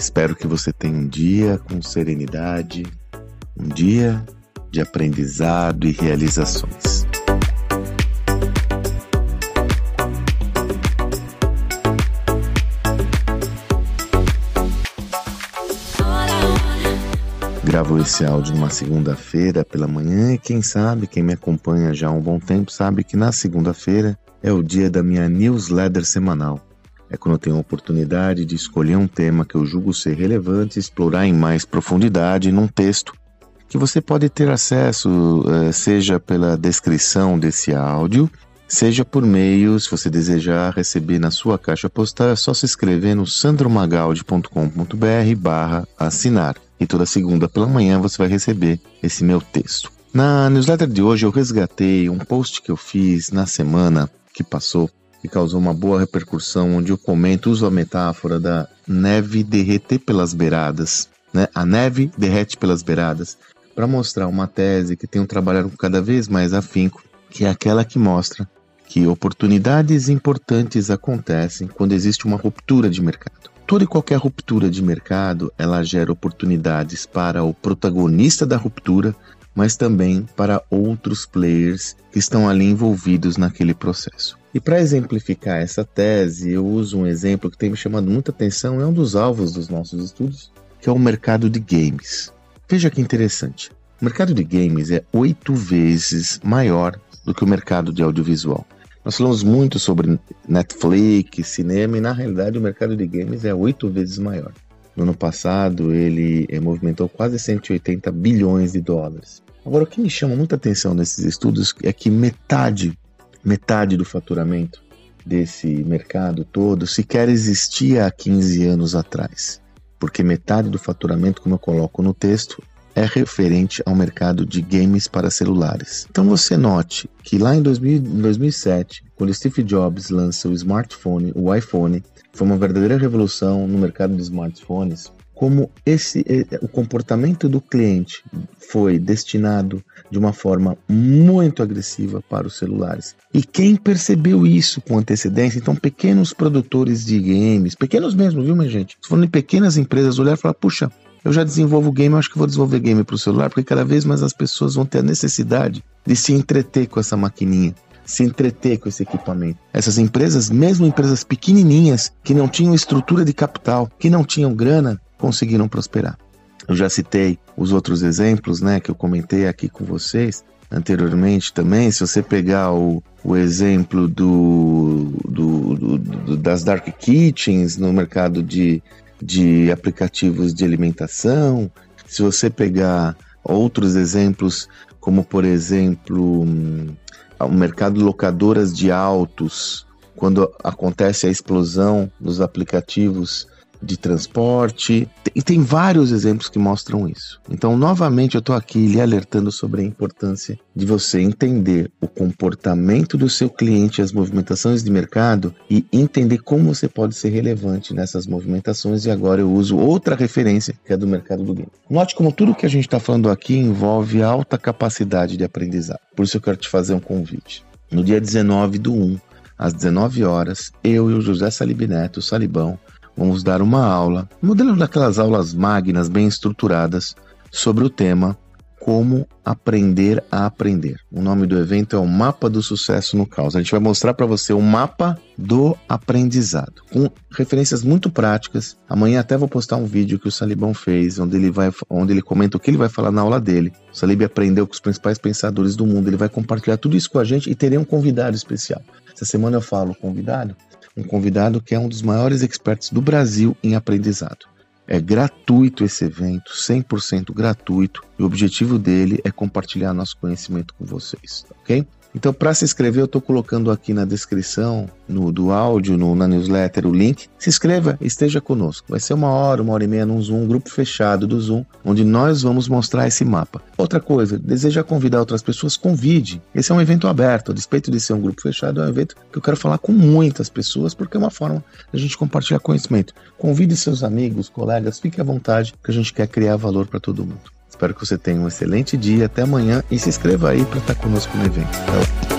Espero que você tenha um dia com serenidade, um dia de aprendizado e realizações. Gravo esse áudio numa segunda-feira pela manhã e quem sabe, quem me acompanha já há um bom tempo, sabe que na segunda-feira é o dia da minha newsletter semanal. É quando eu tenho a oportunidade de escolher um tema que eu julgo ser relevante explorar em mais profundidade num texto que você pode ter acesso, eh, seja pela descrição desse áudio, seja por meio, se você desejar receber na sua caixa postal, é só se inscrever no sandromagaldi.com.br barra assinar. E toda segunda pela manhã você vai receber esse meu texto. Na newsletter de hoje eu resgatei um post que eu fiz na semana que passou que causou uma boa repercussão, onde eu comento, uso a metáfora da neve derreter pelas beiradas. Né? A neve derrete pelas beiradas para mostrar uma tese que tenho trabalhado cada vez mais afinco, que é aquela que mostra que oportunidades importantes acontecem quando existe uma ruptura de mercado. Toda e qualquer ruptura de mercado, ela gera oportunidades para o protagonista da ruptura, mas também para outros players que estão ali envolvidos naquele processo. E para exemplificar essa tese, eu uso um exemplo que tem me chamado muita atenção, é um dos alvos dos nossos estudos, que é o mercado de games. Veja que interessante. O mercado de games é oito vezes maior do que o mercado de audiovisual. Nós falamos muito sobre Netflix, cinema, e na realidade o mercado de games é oito vezes maior. No ano passado, ele eh, movimentou quase 180 bilhões de dólares. Agora, o que me chama muita atenção nesses estudos é que metade, metade do faturamento desse mercado todo sequer existia há 15 anos atrás porque metade do faturamento, como eu coloco no texto, é referente ao mercado de games para celulares. Então você note que lá em 2000, 2007, quando Steve Jobs lança o smartphone, o iPhone, foi uma verdadeira revolução no mercado de smartphones, como esse o comportamento do cliente foi destinado de uma forma muito agressiva para os celulares. E quem percebeu isso com antecedência, então pequenos produtores de games, pequenos mesmo, viu, minha gente? Se forem pequenas empresas olhar e falar, puxa, eu já desenvolvo game, acho que vou desenvolver game para o celular, porque cada vez mais as pessoas vão ter a necessidade de se entreter com essa maquininha se entreter com esse equipamento. Essas empresas, mesmo empresas pequenininhas, que não tinham estrutura de capital, que não tinham grana, conseguiram prosperar. Eu já citei os outros exemplos, né, que eu comentei aqui com vocês anteriormente também. Se você pegar o, o exemplo do, do, do, do, das dark kitchens no mercado de, de aplicativos de alimentação, se você pegar outros exemplos, como por exemplo hum, o mercado locadoras de autos, quando acontece a explosão dos aplicativos de transporte, e tem vários exemplos que mostram isso. Então, novamente, eu estou aqui lhe alertando sobre a importância de você entender o comportamento do seu cliente, as movimentações de mercado e entender como você pode ser relevante nessas movimentações. E agora eu uso outra referência, que é do mercado do game. Note como tudo que a gente está falando aqui envolve alta capacidade de aprendizado. Por isso eu quero te fazer um convite. No dia 19 do 1, às 19 horas, eu e o José Salib Neto, Salibão, vamos dar uma aula, modelo daquelas aulas magnas bem estruturadas, sobre o tema Como Aprender a Aprender. O nome do evento é o Mapa do Sucesso no Caos. A gente vai mostrar para você o mapa do aprendizado, com referências muito práticas. Amanhã até vou postar um vídeo que o Salibão fez, onde ele vai, onde ele comenta o que ele vai falar na aula dele. O Salib aprendeu com os principais pensadores do mundo. Ele vai compartilhar tudo isso com a gente e terei um convidado especial. Essa semana eu falo convidado um convidado que é um dos maiores experts do Brasil em aprendizado. É gratuito esse evento, 100% gratuito, e o objetivo dele é compartilhar nosso conhecimento com vocês, ok? Então, para se inscrever, eu estou colocando aqui na descrição no, do áudio, no, na newsletter, o link. Se inscreva, esteja conosco. Vai ser uma hora, uma hora e meia num Zoom, um grupo fechado do Zoom, onde nós vamos mostrar esse mapa. Outra coisa, deseja convidar outras pessoas, convide. Esse é um evento aberto, a despeito de ser um grupo fechado, é um evento que eu quero falar com muitas pessoas, porque é uma forma a gente compartilhar conhecimento. Convide seus amigos, colegas, fique à vontade, que a gente quer criar valor para todo mundo. Espero que você tenha um excelente dia. Até amanhã e se inscreva aí para estar conosco no evento. Tá?